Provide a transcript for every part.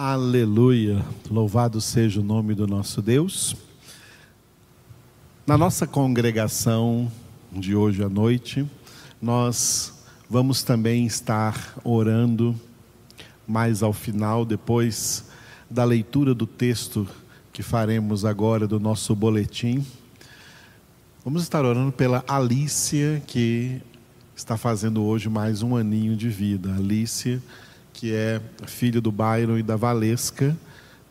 Aleluia. Louvado seja o nome do nosso Deus. Na nossa congregação de hoje à noite, nós vamos também estar orando mais ao final, depois da leitura do texto que faremos agora do nosso boletim. Vamos estar orando pela Alícia, que está fazendo hoje mais um aninho de vida. Alícia que é filho do Byron e da Valesca,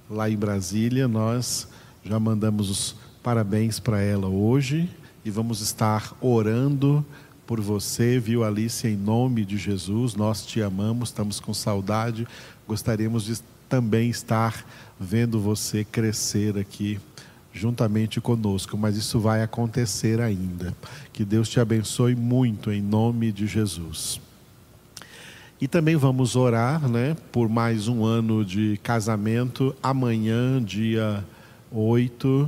lá em Brasília. Nós já mandamos os parabéns para ela hoje e vamos estar orando por você, viu, Alice, em nome de Jesus. Nós te amamos, estamos com saudade. Gostaríamos de também estar vendo você crescer aqui juntamente conosco, mas isso vai acontecer ainda. Que Deus te abençoe muito em nome de Jesus. E também vamos orar né, por mais um ano de casamento. Amanhã, dia 8,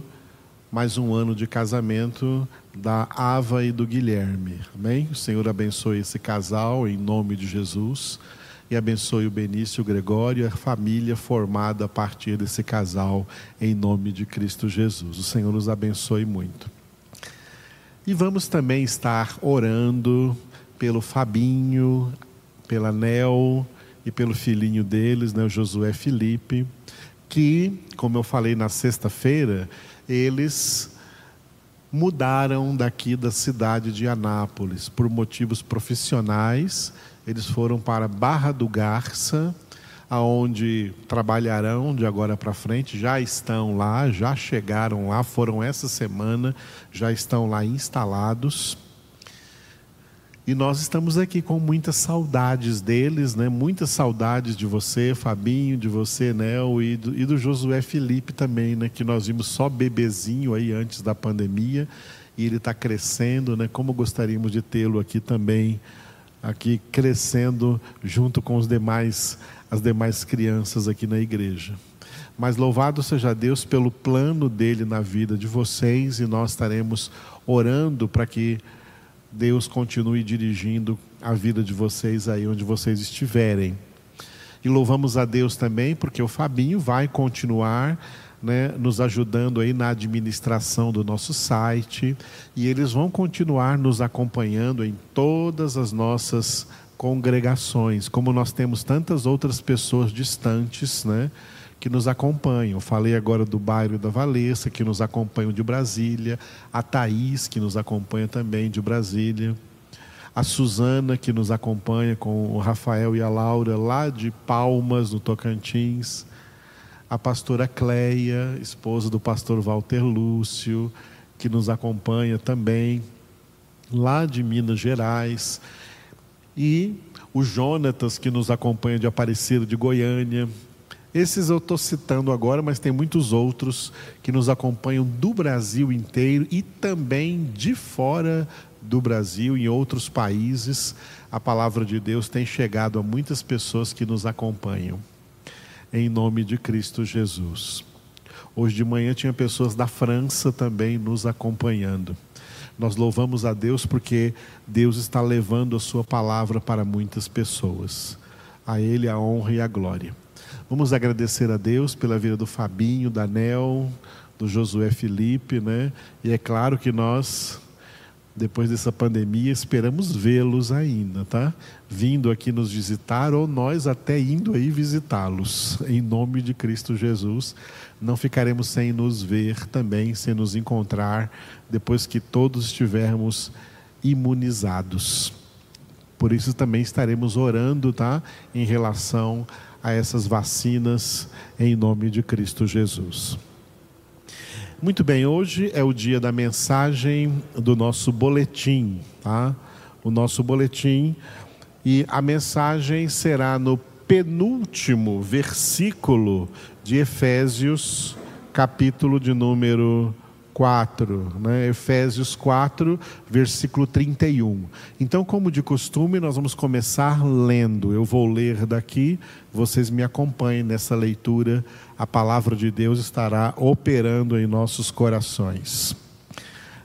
mais um ano de casamento da Ava e do Guilherme. Amém? O Senhor abençoe esse casal em nome de Jesus. E abençoe o Benício o Gregório e a família formada a partir desse casal, em nome de Cristo Jesus. O Senhor nos abençoe muito. E vamos também estar orando pelo Fabinho, pela Nel e pelo filhinho deles, né, o Josué Felipe, que, como eu falei na sexta-feira, eles mudaram daqui da cidade de Anápolis por motivos profissionais. Eles foram para Barra do Garça, aonde trabalharão de agora para frente, já estão lá, já chegaram lá, foram essa semana, já estão lá instalados. E nós estamos aqui com muitas saudades deles, né? Muitas saudades de você, Fabinho, de você, Nel, e do, e do Josué Felipe também, né? Que nós vimos só bebezinho aí antes da pandemia e ele está crescendo, né? Como gostaríamos de tê-lo aqui também, aqui crescendo junto com os demais, as demais crianças aqui na igreja. Mas louvado seja Deus pelo plano dele na vida de vocês e nós estaremos orando para que Deus continue dirigindo a vida de vocês aí onde vocês estiverem. E louvamos a Deus também porque o Fabinho vai continuar né, nos ajudando aí na administração do nosso site e eles vão continuar nos acompanhando em todas as nossas congregações, como nós temos tantas outras pessoas distantes, né? Que nos acompanham. Falei agora do bairro da Valessa, que nos acompanham de Brasília, a Thaís, que nos acompanha também de Brasília, a Suzana, que nos acompanha com o Rafael e a Laura, lá de Palmas, no Tocantins, a pastora Cleia, esposa do pastor Walter Lúcio, que nos acompanha também, lá de Minas Gerais, e o Jonatas, que nos acompanha de Aparecida de Goiânia, esses eu estou citando agora, mas tem muitos outros que nos acompanham do Brasil inteiro e também de fora do Brasil, em outros países. A palavra de Deus tem chegado a muitas pessoas que nos acompanham. Em nome de Cristo Jesus. Hoje de manhã tinha pessoas da França também nos acompanhando. Nós louvamos a Deus porque Deus está levando a Sua palavra para muitas pessoas. A Ele a honra e a glória. Vamos agradecer a Deus pela vida do Fabinho, da Nel, do Josué Felipe, né? E é claro que nós, depois dessa pandemia, esperamos vê-los ainda, tá? Vindo aqui nos visitar ou nós até indo aí visitá-los, em nome de Cristo Jesus. Não ficaremos sem nos ver também, sem nos encontrar, depois que todos estivermos imunizados. Por isso também estaremos orando, tá? Em relação a a essas vacinas em nome de Cristo Jesus. Muito bem, hoje é o dia da mensagem do nosso boletim, tá? O nosso boletim e a mensagem será no penúltimo versículo de Efésios, capítulo de número 4, né? Efésios 4, versículo 31. Então, como de costume, nós vamos começar lendo. Eu vou ler daqui, vocês me acompanhem nessa leitura. A palavra de Deus estará operando em nossos corações.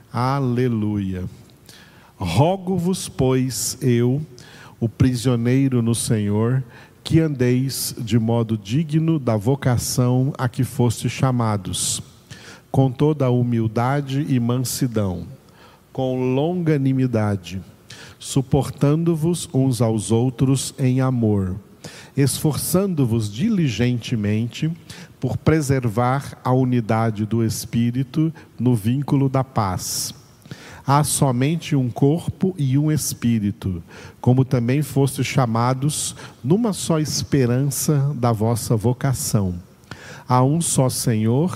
Aleluia. Rogo-vos, pois, eu, o prisioneiro no Senhor, que andeis de modo digno da vocação a que foste chamados, com toda a humildade e mansidão, com longanimidade, suportando-vos uns aos outros em amor, esforçando-vos diligentemente por preservar a unidade do espírito no vínculo da paz há somente um corpo e um espírito, como também fostes chamados numa só esperança da vossa vocação. Há um só Senhor,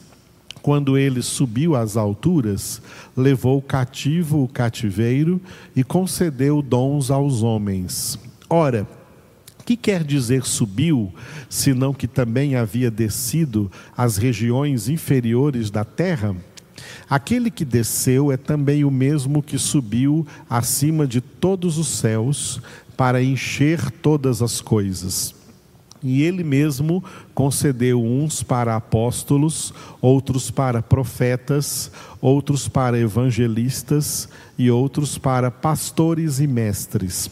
quando ele subiu às alturas, levou cativo o cativeiro e concedeu dons aos homens. Ora, que quer dizer subiu, senão que também havia descido às regiões inferiores da terra? Aquele que desceu é também o mesmo que subiu acima de todos os céus para encher todas as coisas. E ele mesmo concedeu uns para apóstolos, outros para profetas, outros para evangelistas e outros para pastores e mestres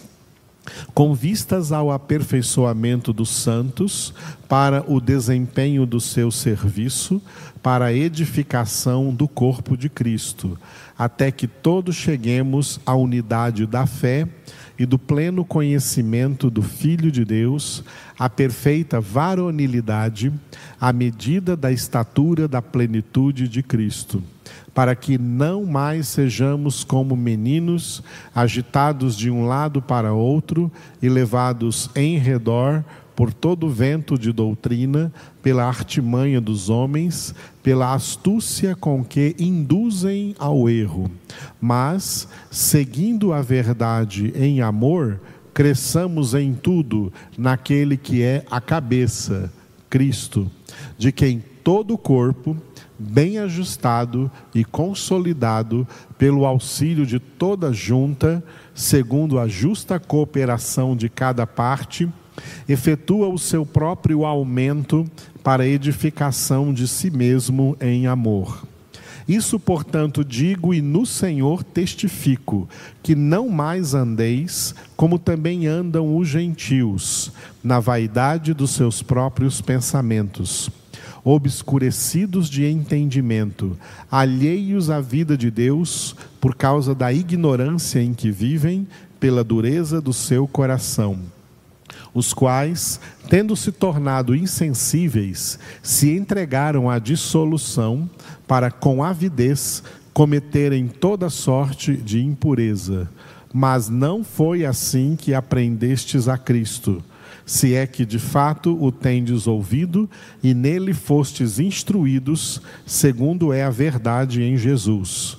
com vistas ao aperfeiçoamento dos santos, para o desempenho do seu serviço, para a edificação do corpo de Cristo, até que todos cheguemos à unidade da fé e do pleno conhecimento do Filho de Deus, à perfeita varonilidade, à medida da estatura da plenitude de Cristo para que não mais sejamos como meninos, agitados de um lado para outro e levados em redor por todo vento de doutrina, pela artimanha dos homens, pela astúcia com que induzem ao erro. Mas, seguindo a verdade em amor, cresçamos em tudo naquele que é a cabeça, Cristo, de quem todo o corpo, bem ajustado e consolidado pelo auxílio de toda junta, segundo a justa cooperação de cada parte, efetua o seu próprio aumento para edificação de si mesmo em amor. Isso, portanto, digo e no Senhor testifico, que não mais andeis como também andam os gentios, na vaidade dos seus próprios pensamentos obscurecidos de entendimento, alheios à vida de Deus por causa da ignorância em que vivem, pela dureza do seu coração. Os quais, tendo se tornado insensíveis, se entregaram à dissolução para com avidez cometerem toda sorte de impureza. Mas não foi assim que aprendestes a Cristo se é que de fato o tendes ouvido e nele fostes instruídos, segundo é a verdade em Jesus.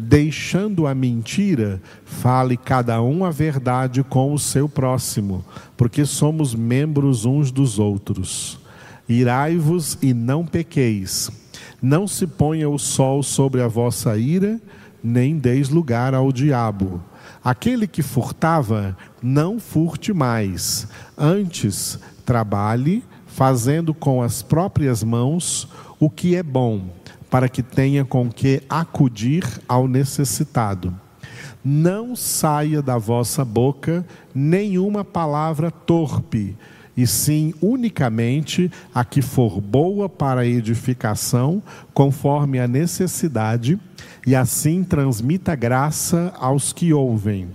deixando a mentira, fale cada um a verdade com o seu próximo, porque somos membros uns dos outros. Irai-vos e não pequeis. Não se ponha o sol sobre a vossa ira, nem deis lugar ao diabo. Aquele que furtava, não furte mais. Antes, trabalhe, fazendo com as próprias mãos o que é bom, para que tenha com que acudir ao necessitado. Não saia da vossa boca nenhuma palavra torpe, e sim unicamente a que for boa para a edificação, conforme a necessidade, e assim transmita graça aos que ouvem.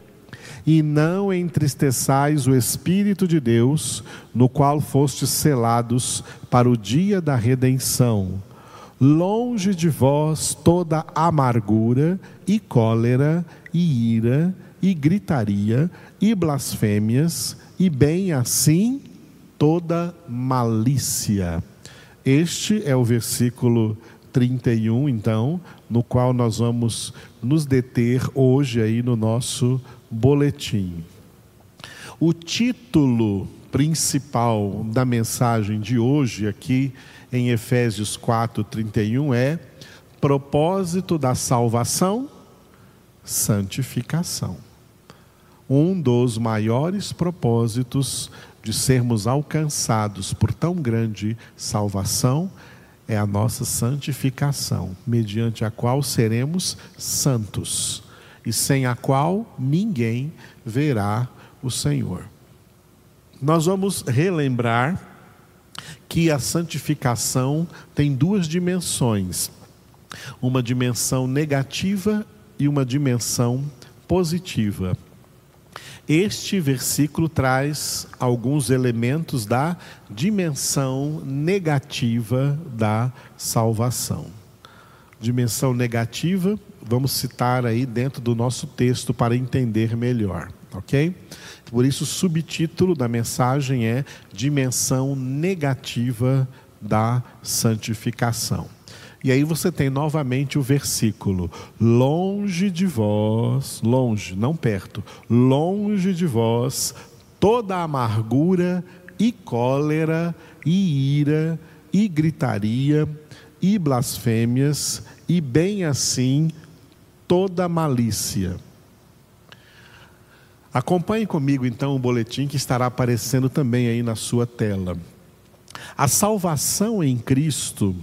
E não entristeçais o Espírito de Deus, no qual fostes selados para o dia da redenção. Longe de vós toda amargura e cólera e ira e gritaria, e blasfêmias, e bem assim toda malícia. Este é o versículo 31, então, no qual nós vamos nos deter hoje aí no nosso boletim. O título principal da mensagem de hoje aqui em Efésios 4:31 é propósito da salvação, santificação. Um dos maiores propósitos de sermos alcançados por tão grande salvação é a nossa santificação, mediante a qual seremos santos e sem a qual ninguém verá o Senhor. Nós vamos relembrar que a santificação tem duas dimensões: uma dimensão negativa e uma dimensão positiva. Este versículo traz alguns elementos da dimensão negativa da salvação. Dimensão negativa, vamos citar aí dentro do nosso texto para entender melhor, ok? Por isso, o subtítulo da mensagem é Dimensão Negativa da Santificação. E aí você tem novamente o versículo: longe de vós, longe, não perto, longe de vós toda amargura e cólera e ira e gritaria e blasfêmias e bem assim toda malícia. Acompanhe comigo então o boletim que estará aparecendo também aí na sua tela. A salvação em Cristo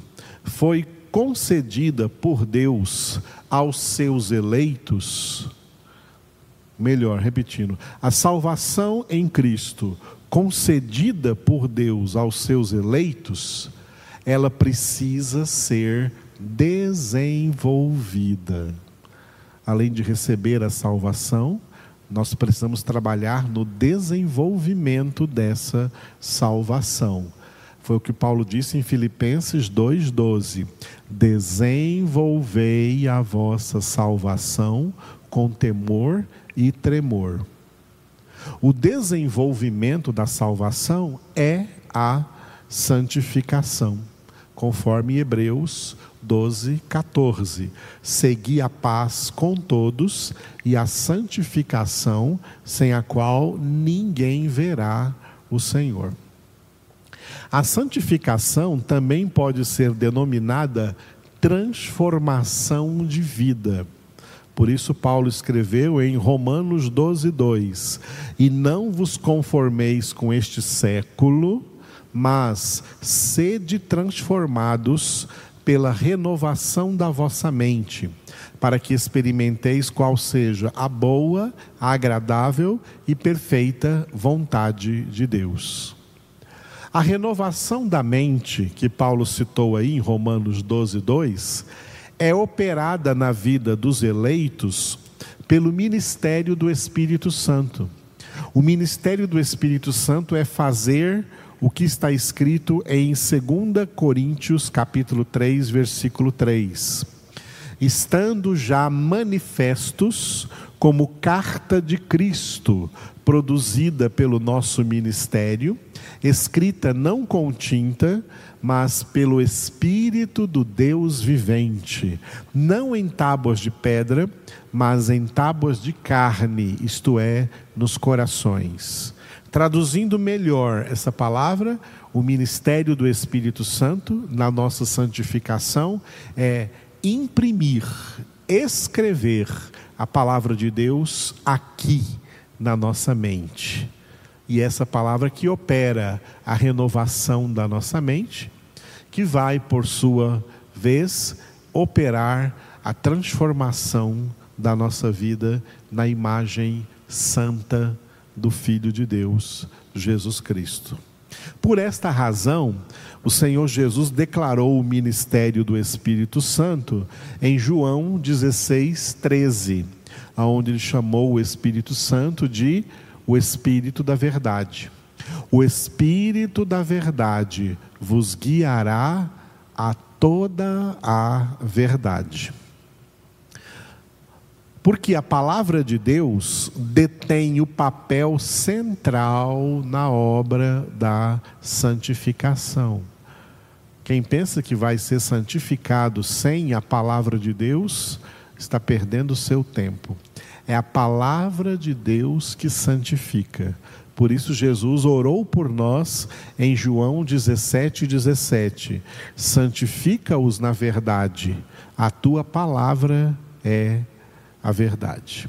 foi concedida por Deus aos seus eleitos, melhor, repetindo, a salvação em Cristo, concedida por Deus aos seus eleitos, ela precisa ser desenvolvida. Além de receber a salvação, nós precisamos trabalhar no desenvolvimento dessa salvação. Foi o que Paulo disse em Filipenses 2,12: Desenvolvei a vossa salvação com temor e tremor. O desenvolvimento da salvação é a santificação, conforme Hebreus 12, 14. Segui a paz com todos e a santificação, sem a qual ninguém verá o Senhor. A santificação também pode ser denominada transformação de vida. Por isso, Paulo escreveu em Romanos 12, 2: E não vos conformeis com este século, mas sede transformados pela renovação da vossa mente, para que experimenteis qual seja a boa, a agradável e perfeita vontade de Deus. A renovação da mente, que Paulo citou aí em Romanos 12, 2, é operada na vida dos eleitos pelo ministério do Espírito Santo. O ministério do Espírito Santo é fazer o que está escrito em 2 Coríntios capítulo 3, versículo 3. Estando já manifestos como carta de Cristo, produzida pelo nosso ministério, escrita não com tinta, mas pelo Espírito do Deus vivente, não em tábuas de pedra, mas em tábuas de carne, isto é, nos corações. Traduzindo melhor essa palavra, o ministério do Espírito Santo na nossa santificação é imprimir, escrever a palavra de Deus aqui na nossa mente. E essa palavra que opera a renovação da nossa mente, que vai, por sua vez, operar a transformação da nossa vida na imagem santa do Filho de Deus, Jesus Cristo. Por esta razão, o Senhor Jesus declarou o ministério do Espírito Santo em João 16, 13, onde ele chamou o Espírito Santo de o Espírito da Verdade. O Espírito da Verdade vos guiará a toda a verdade. Porque a palavra de Deus detém o papel central na obra da santificação. Quem pensa que vai ser santificado sem a palavra de Deus, está perdendo o seu tempo. É a palavra de Deus que santifica. Por isso, Jesus orou por nós em João 17, 17: Santifica-os na verdade, a tua palavra é a verdade.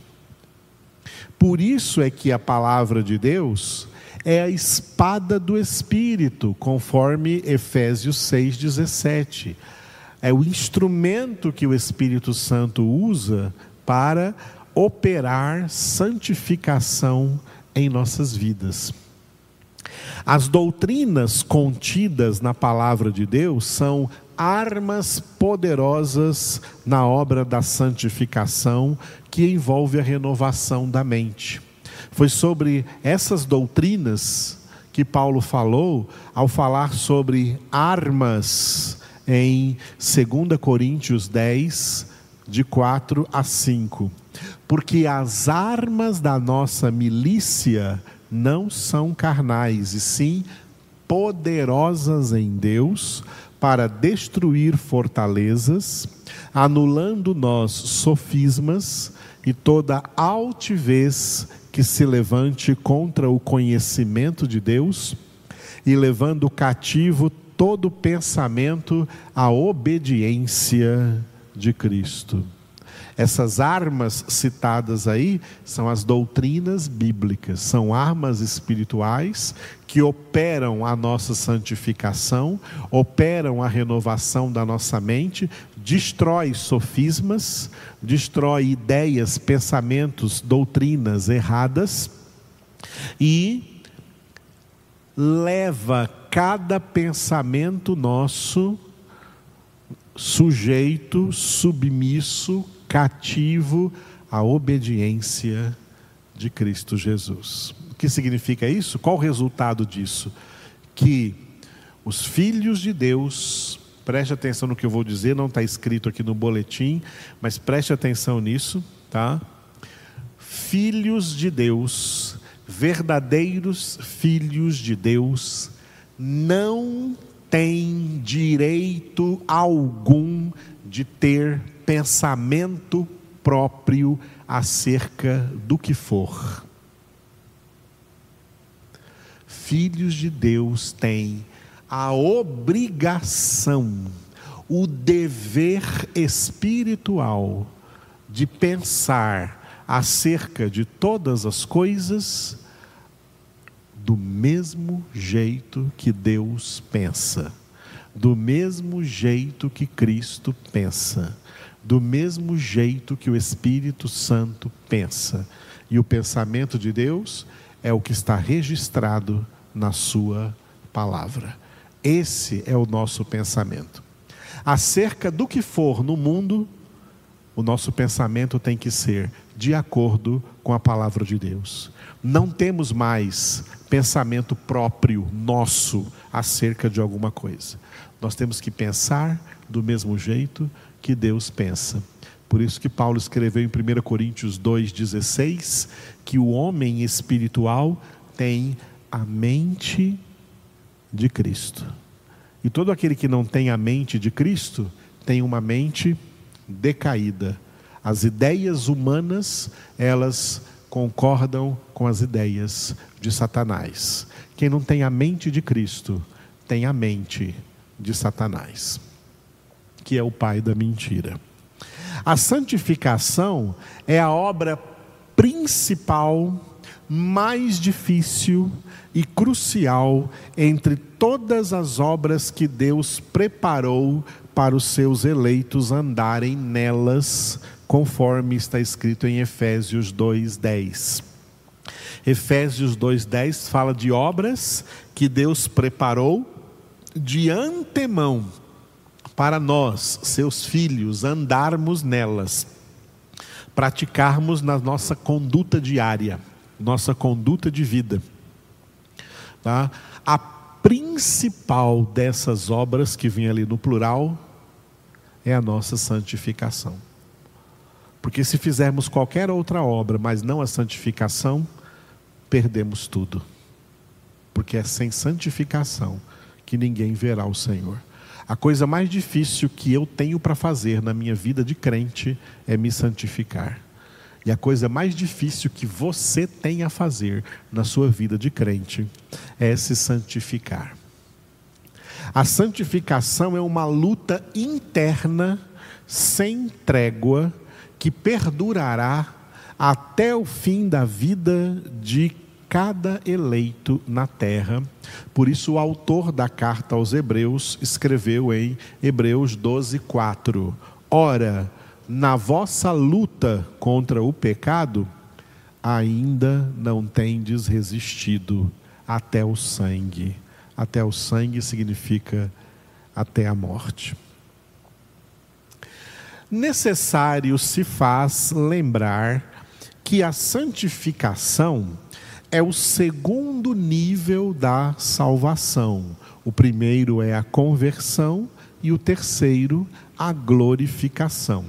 Por isso é que a palavra de Deus é a espada do Espírito, conforme Efésios 6,17. É o instrumento que o Espírito Santo usa para operar santificação em nossas vidas. As doutrinas contidas na palavra de Deus são armas poderosas na obra da santificação que envolve a renovação da mente. Foi sobre essas doutrinas que Paulo falou ao falar sobre armas em 2 Coríntios 10, de 4 a 5. Porque as armas da nossa milícia não são carnais, e sim poderosas em Deus para destruir fortalezas, anulando nós sofismas e toda altivez que se levante contra o conhecimento de Deus e levando cativo todo pensamento à obediência de Cristo. Essas armas citadas aí são as doutrinas bíblicas, são armas espirituais que operam a nossa santificação, operam a renovação da nossa mente, destrói sofismas, destrói ideias, pensamentos, doutrinas erradas e leva cada pensamento nosso sujeito, submisso, cativo à obediência de Cristo Jesus. O que significa isso? Qual o resultado disso? Que os filhos de Deus, preste atenção no que eu vou dizer, não está escrito aqui no boletim, mas preste atenção nisso, tá? Filhos de Deus, verdadeiros filhos de Deus, não têm direito algum de ter pensamento próprio acerca do que for. Filhos de Deus têm a obrigação, o dever espiritual de pensar acerca de todas as coisas do mesmo jeito que Deus pensa, do mesmo jeito que Cristo pensa do mesmo jeito que o Espírito Santo pensa. E o pensamento de Deus é o que está registrado na Sua palavra. Esse é o nosso pensamento. Acerca do que for no mundo, o nosso pensamento tem que ser de acordo com a palavra de Deus. Não temos mais pensamento próprio nosso acerca de alguma coisa. Nós temos que pensar do mesmo jeito que Deus pensa. Por isso que Paulo escreveu em 1 Coríntios 2,16 que o homem espiritual tem a mente de Cristo. E todo aquele que não tem a mente de Cristo tem uma mente decaída. As ideias humanas, elas concordam com as ideias de Satanás. Quem não tem a mente de Cristo tem a mente de Satanás que é o pai da mentira. A santificação é a obra principal, mais difícil e crucial entre todas as obras que Deus preparou para os seus eleitos andarem nelas, conforme está escrito em Efésios 2:10. Efésios 2:10 fala de obras que Deus preparou de antemão para nós, seus filhos, andarmos nelas, praticarmos na nossa conduta diária, nossa conduta de vida. Tá? A principal dessas obras que vem ali no plural é a nossa santificação. Porque se fizermos qualquer outra obra, mas não a santificação, perdemos tudo. Porque é sem santificação que ninguém verá o Senhor. A coisa mais difícil que eu tenho para fazer na minha vida de crente é me santificar. E a coisa mais difícil que você tem a fazer na sua vida de crente é se santificar. A santificação é uma luta interna, sem trégua, que perdurará até o fim da vida de cada eleito na terra. Por isso, o autor da carta aos Hebreus escreveu em Hebreus 12, 4: Ora, na vossa luta contra o pecado, ainda não tendes resistido até o sangue. Até o sangue significa até a morte. Necessário se faz lembrar que a santificação é o segundo nível da salvação. O primeiro é a conversão e o terceiro, a glorificação.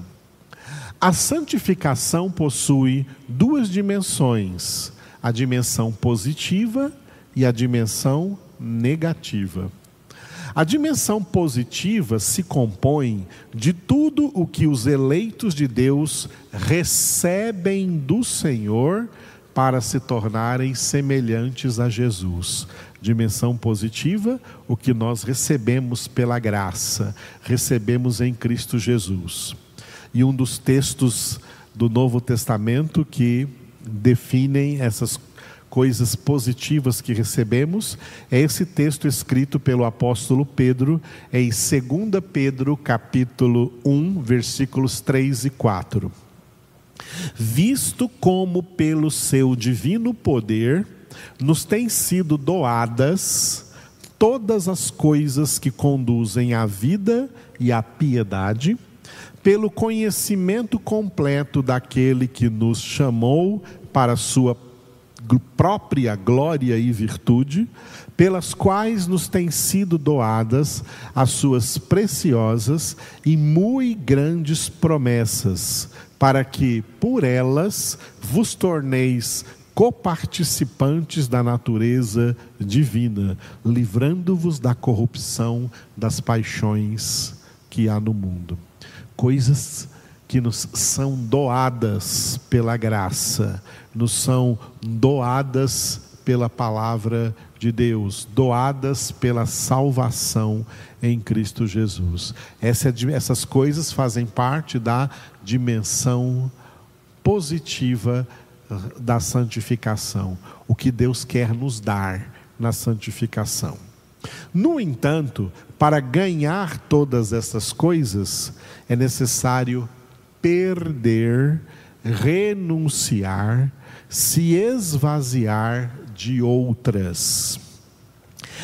A santificação possui duas dimensões: a dimensão positiva e a dimensão negativa. A dimensão positiva se compõe de tudo o que os eleitos de Deus recebem do Senhor para se tornarem semelhantes a Jesus. Dimensão positiva, o que nós recebemos pela graça, recebemos em Cristo Jesus. E um dos textos do Novo Testamento que definem essas coisas positivas que recebemos é esse texto escrito pelo apóstolo Pedro em 2 Pedro capítulo 1, versículos 3 e 4 visto como pelo seu divino poder nos têm sido doadas todas as coisas que conduzem à vida e à piedade, pelo conhecimento completo daquele que nos chamou para sua própria glória e virtude, pelas quais nos têm sido doadas as suas preciosas e muito grandes promessas, para que por elas vos torneis coparticipantes da natureza divina, livrando-vos da corrupção das paixões que há no mundo. Coisas que nos são doadas pela graça, nos são doadas pela palavra de Deus, doadas pela salvação em Cristo Jesus. Essa, essas coisas fazem parte da dimensão positiva ah, da santificação, o que Deus quer nos dar na santificação. No entanto, para ganhar todas essas coisas, é necessário perder, renunciar, se esvaziar de outras.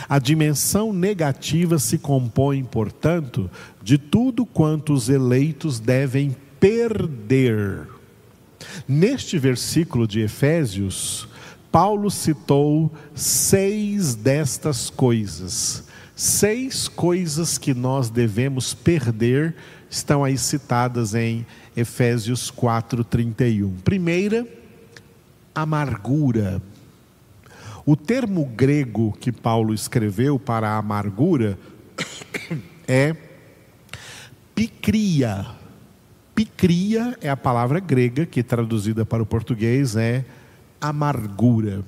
A dimensão negativa se compõe, portanto, de tudo quanto os eleitos devem perder. Neste versículo de Efésios, Paulo citou seis destas coisas. Seis coisas que nós devemos perder estão aí citadas em Efésios 4:31. Primeira, amargura. O termo grego que Paulo escreveu para a amargura é picria. Picria é a palavra grega que traduzida para o português é amargura.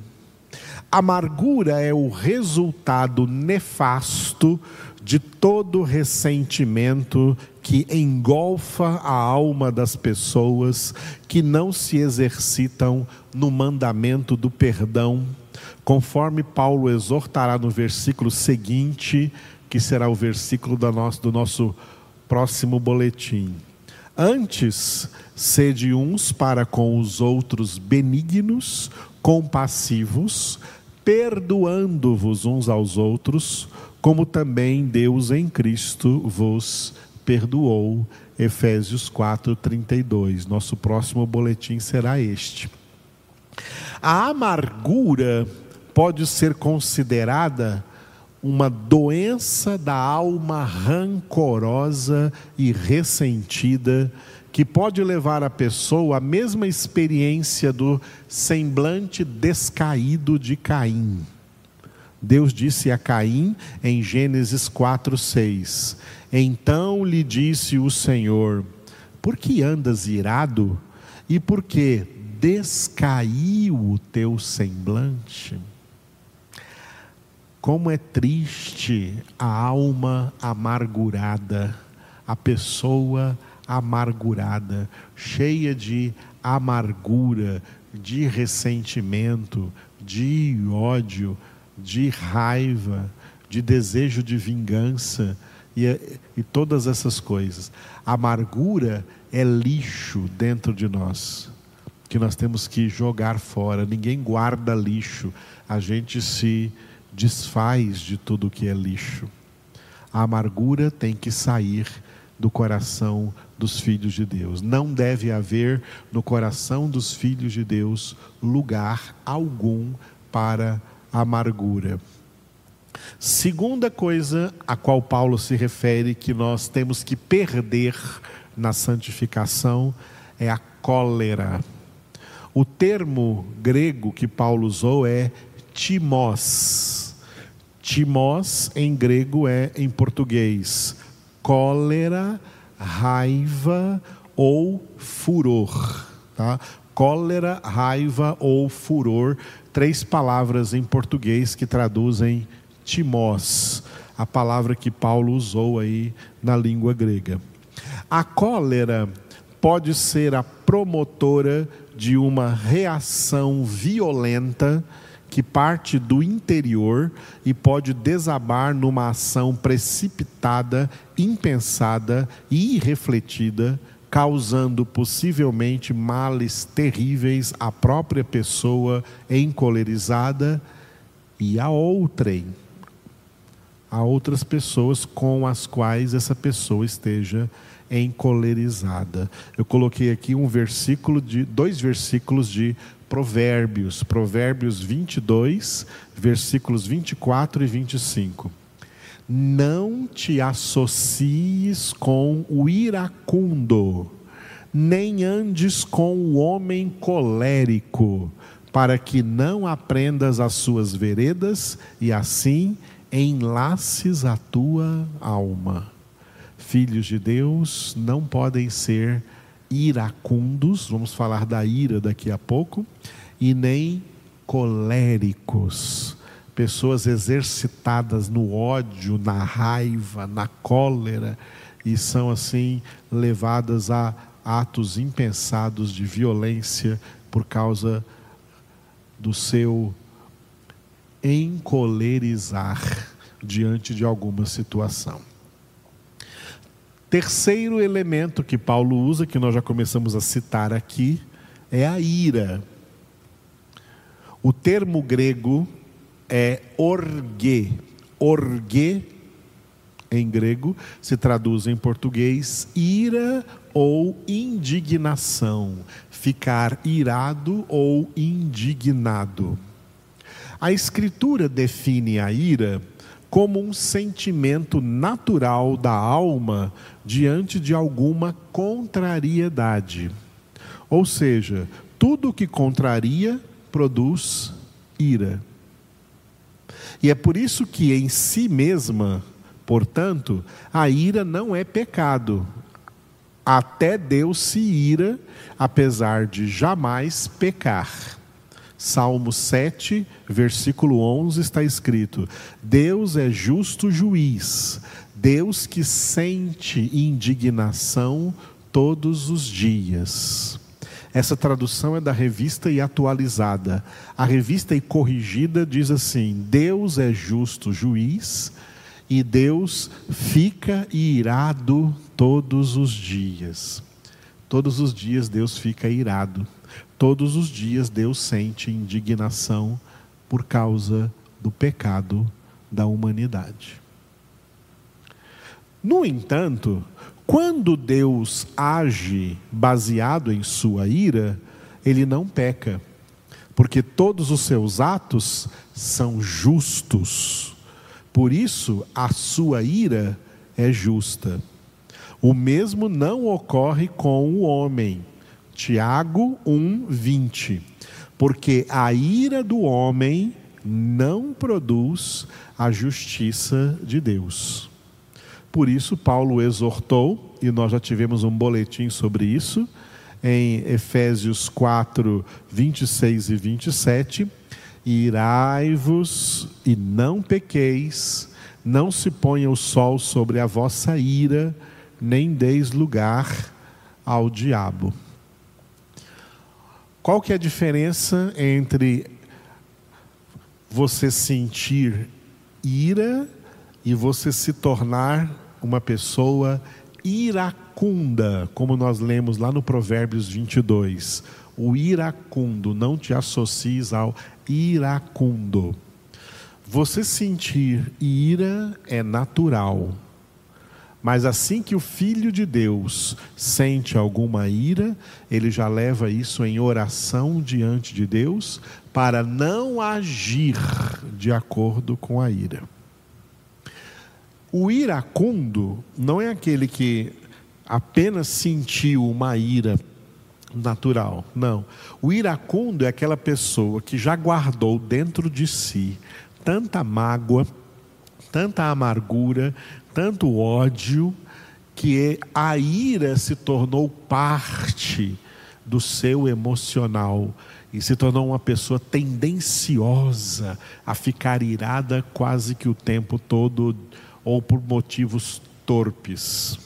Amargura é o resultado nefasto de todo ressentimento que engolfa a alma das pessoas que não se exercitam no mandamento do perdão, conforme Paulo exortará no versículo seguinte, que será o versículo do nosso, do nosso próximo boletim. Antes, sede uns para com os outros benignos, compassivos, perdoando-vos uns aos outros, como também Deus em Cristo vos perdoou. Efésios 4:32. Nosso próximo boletim será este. A amargura pode ser considerada uma doença da alma rancorosa e ressentida que pode levar a pessoa à mesma experiência do semblante descaído de Caim. Deus disse a Caim em Gênesis 4:6. Então lhe disse o Senhor: Por que andas irado e por que descaiu o teu semblante? Como é triste a alma amargurada, a pessoa amargurada, cheia de amargura, de ressentimento, de ódio, de raiva, de desejo de vingança e, e todas essas coisas. amargura é lixo dentro de nós, que nós temos que jogar fora. Ninguém guarda lixo, a gente se desfaz de tudo que é lixo. A amargura tem que sair do coração dos filhos de Deus. Não deve haver no coração dos filhos de Deus lugar algum para amargura. Segunda coisa a qual Paulo se refere que nós temos que perder na santificação é a cólera. O termo grego que Paulo usou é timós Timós em grego é em português cólera, raiva ou furor, tá? Cólera, raiva ou furor, três palavras em português que traduzem timós, a palavra que Paulo usou aí na língua grega. A cólera pode ser a promotora de uma reação violenta que parte do interior e pode desabar numa ação precipitada, impensada e irrefletida, causando possivelmente males terríveis à própria pessoa encolerizada e a outrem, a outras pessoas com as quais essa pessoa esteja encolerizada. Eu coloquei aqui um versículo de dois versículos de Provérbios, Provérbios 22, versículos 24 e 25. Não te associes com o iracundo, nem andes com o homem colérico, para que não aprendas as suas veredas e assim enlaces a tua alma. Filhos de Deus não podem ser iracundos, vamos falar da ira daqui a pouco, e nem coléricos, pessoas exercitadas no ódio, na raiva, na cólera, e são assim levadas a atos impensados de violência por causa do seu encolerizar diante de alguma situação. Terceiro elemento que Paulo usa, que nós já começamos a citar aqui, é a ira. O termo grego é orgue. Orgue, em grego, se traduz em português ira ou indignação. Ficar irado ou indignado. A Escritura define a ira como um sentimento natural da alma diante de alguma contrariedade. Ou seja, tudo que contraria produz ira. E é por isso que em si mesma, portanto, a ira não é pecado. Até Deus se ira, apesar de jamais pecar. Salmo 7, versículo 11 está escrito: Deus é justo juiz, Deus que sente indignação todos os dias. Essa tradução é da revista e atualizada. A revista e corrigida diz assim: Deus é justo juiz e Deus fica irado todos os dias. Todos os dias Deus fica irado. Todos os dias Deus sente indignação por causa do pecado da humanidade. No entanto, quando Deus age baseado em sua ira, ele não peca, porque todos os seus atos são justos. Por isso, a sua ira é justa. O mesmo não ocorre com o homem. Tiago 1, 20. Porque a ira do homem não produz a justiça de Deus. Por isso, Paulo exortou, e nós já tivemos um boletim sobre isso, em Efésios 4, 26 e 27. Irai-vos e não pequeis, não se ponha o sol sobre a vossa ira, nem deis lugar ao diabo. Qual que é a diferença entre você sentir ira e você se tornar uma pessoa iracunda, como nós lemos lá no Provérbios 22. O iracundo, não te associes ao iracundo. Você sentir ira é natural. Mas assim que o Filho de Deus sente alguma ira, ele já leva isso em oração diante de Deus para não agir de acordo com a ira. O iracundo não é aquele que apenas sentiu uma ira natural, não. O iracundo é aquela pessoa que já guardou dentro de si tanta mágoa, tanta amargura, tanto ódio, que a ira se tornou parte do seu emocional e se tornou uma pessoa tendenciosa a ficar irada quase que o tempo todo ou por motivos torpes.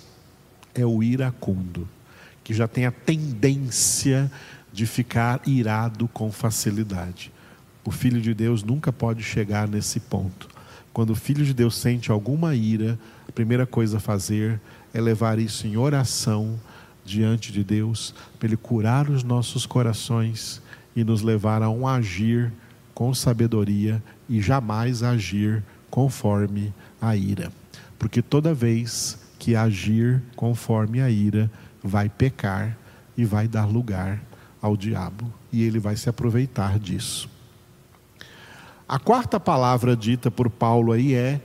É o iracundo, que já tem a tendência de ficar irado com facilidade. O filho de Deus nunca pode chegar nesse ponto. Quando o filho de Deus sente alguma ira, primeira coisa a fazer é levar isso em oração diante de Deus, para Ele curar os nossos corações e nos levar a um agir com sabedoria e jamais agir conforme a ira. Porque toda vez que agir conforme a ira, vai pecar e vai dar lugar ao diabo, e ele vai se aproveitar disso. A quarta palavra dita por Paulo aí é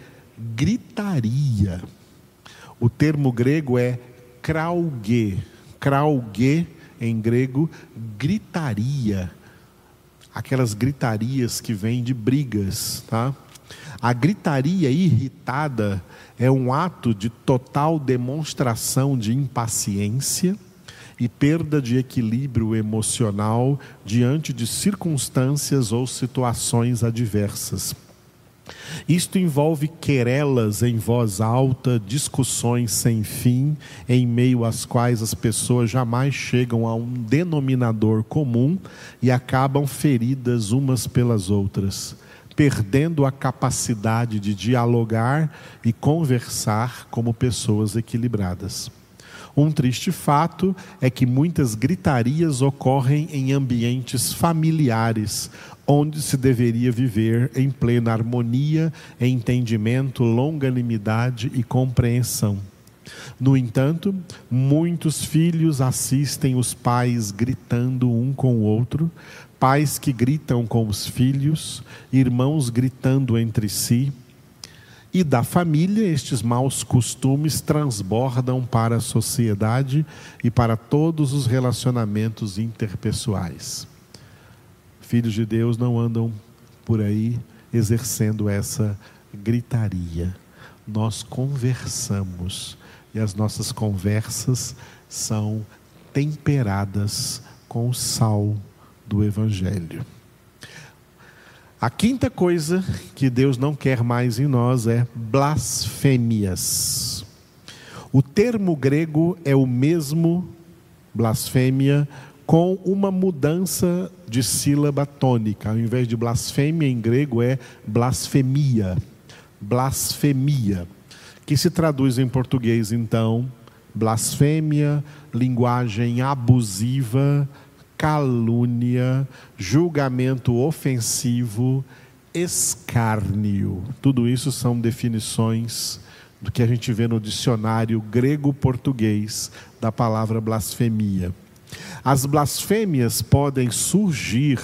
gritaria. O termo grego é krauge. Krauge, em grego, gritaria. Aquelas gritarias que vêm de brigas, tá? A gritaria irritada é um ato de total demonstração de impaciência e perda de equilíbrio emocional diante de circunstâncias ou situações adversas. Isto envolve querelas em voz alta, discussões sem fim, em meio às quais as pessoas jamais chegam a um denominador comum e acabam feridas umas pelas outras, perdendo a capacidade de dialogar e conversar como pessoas equilibradas. Um triste fato é que muitas gritarias ocorrem em ambientes familiares, onde se deveria viver em plena harmonia, entendimento, longanimidade e compreensão. No entanto, muitos filhos assistem os pais gritando um com o outro, pais que gritam com os filhos, irmãos gritando entre si, e da família, estes maus costumes transbordam para a sociedade e para todos os relacionamentos interpessoais. Filhos de Deus não andam por aí exercendo essa gritaria. Nós conversamos e as nossas conversas são temperadas com o sal do Evangelho. A quinta coisa que Deus não quer mais em nós é blasfêmias. O termo grego é o mesmo, blasfêmia, com uma mudança de sílaba tônica. Ao invés de blasfêmia em grego é blasfemia. Blasfemia, que se traduz em português então, blasfêmia, linguagem abusiva, calúnia, julgamento ofensivo, escárnio. Tudo isso são definições do que a gente vê no dicionário grego-português da palavra blasfemia. As blasfêmias podem surgir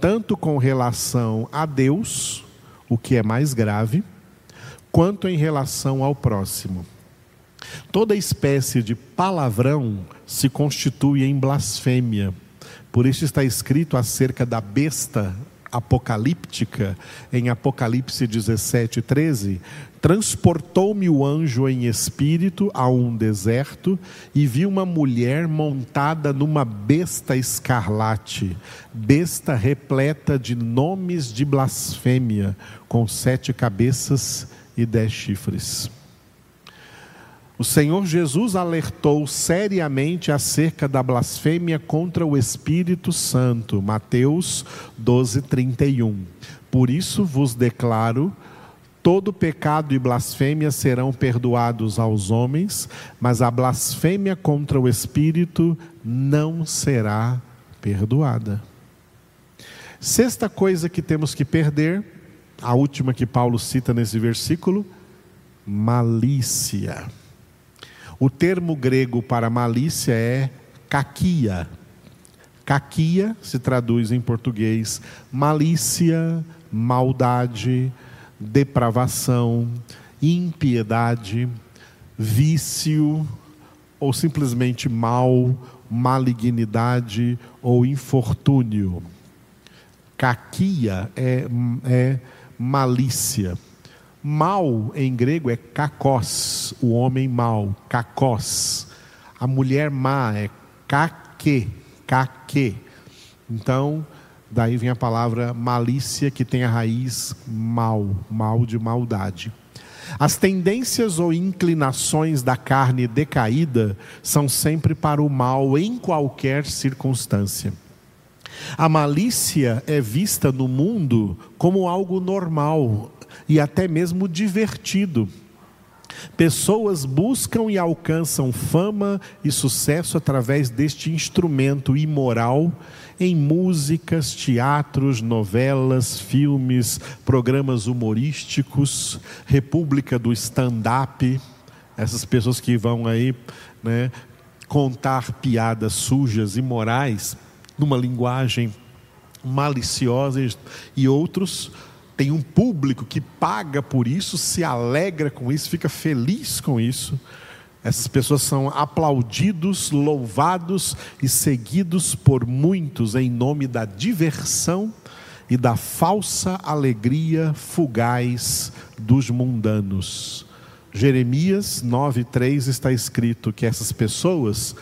tanto com relação a Deus, o que é mais grave, quanto em relação ao próximo. Toda espécie de palavrão se constitui em blasfêmia. Por isso está escrito acerca da besta apocalíptica, em Apocalipse 17, 13, transportou-me o anjo em espírito a um deserto e vi uma mulher montada numa besta escarlate, besta repleta de nomes de blasfêmia, com sete cabeças e dez chifres. O Senhor Jesus alertou seriamente acerca da blasfêmia contra o Espírito Santo, Mateus 12, 31. Por isso vos declaro: todo pecado e blasfêmia serão perdoados aos homens, mas a blasfêmia contra o Espírito não será perdoada. Sexta coisa que temos que perder, a última que Paulo cita nesse versículo, malícia. O termo grego para malícia é kakia. Kakia se traduz em português malícia, maldade, depravação, impiedade, vício ou simplesmente mal, malignidade ou infortúnio. Kakia é, é malícia. Mal em grego é kakos, o homem mau, kakos. A mulher má é kake, kake. Então, daí vem a palavra malícia que tem a raiz mal, mal de maldade. As tendências ou inclinações da carne decaída são sempre para o mal em qualquer circunstância. A malícia é vista no mundo como algo normal, e até mesmo divertido. Pessoas buscam e alcançam fama e sucesso através deste instrumento imoral em músicas, teatros, novelas, filmes, programas humorísticos, República do Stand-up, essas pessoas que vão aí né, contar piadas sujas, imorais, numa linguagem maliciosa, e outros tem um público que paga por isso, se alegra com isso, fica feliz com isso. Essas pessoas são aplaudidos, louvados e seguidos por muitos em nome da diversão e da falsa alegria fugaz dos mundanos. Jeremias 9:3 está escrito que essas pessoas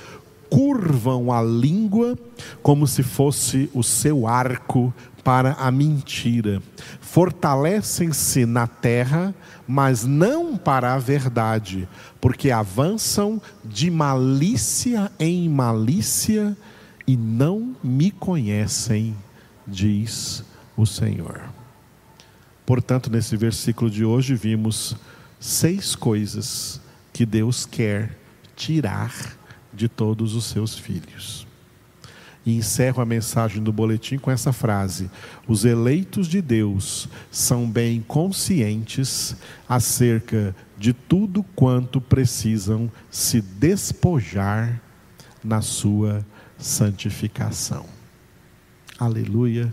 curvam a língua como se fosse o seu arco para a mentira. Fortalecem-se na terra, mas não para a verdade, porque avançam de malícia em malícia e não me conhecem, diz o Senhor. Portanto, nesse versículo de hoje, vimos seis coisas que Deus quer tirar de todos os seus filhos. E encerro a mensagem do boletim com essa frase: Os eleitos de Deus são bem conscientes acerca de tudo quanto precisam se despojar na sua santificação. Aleluia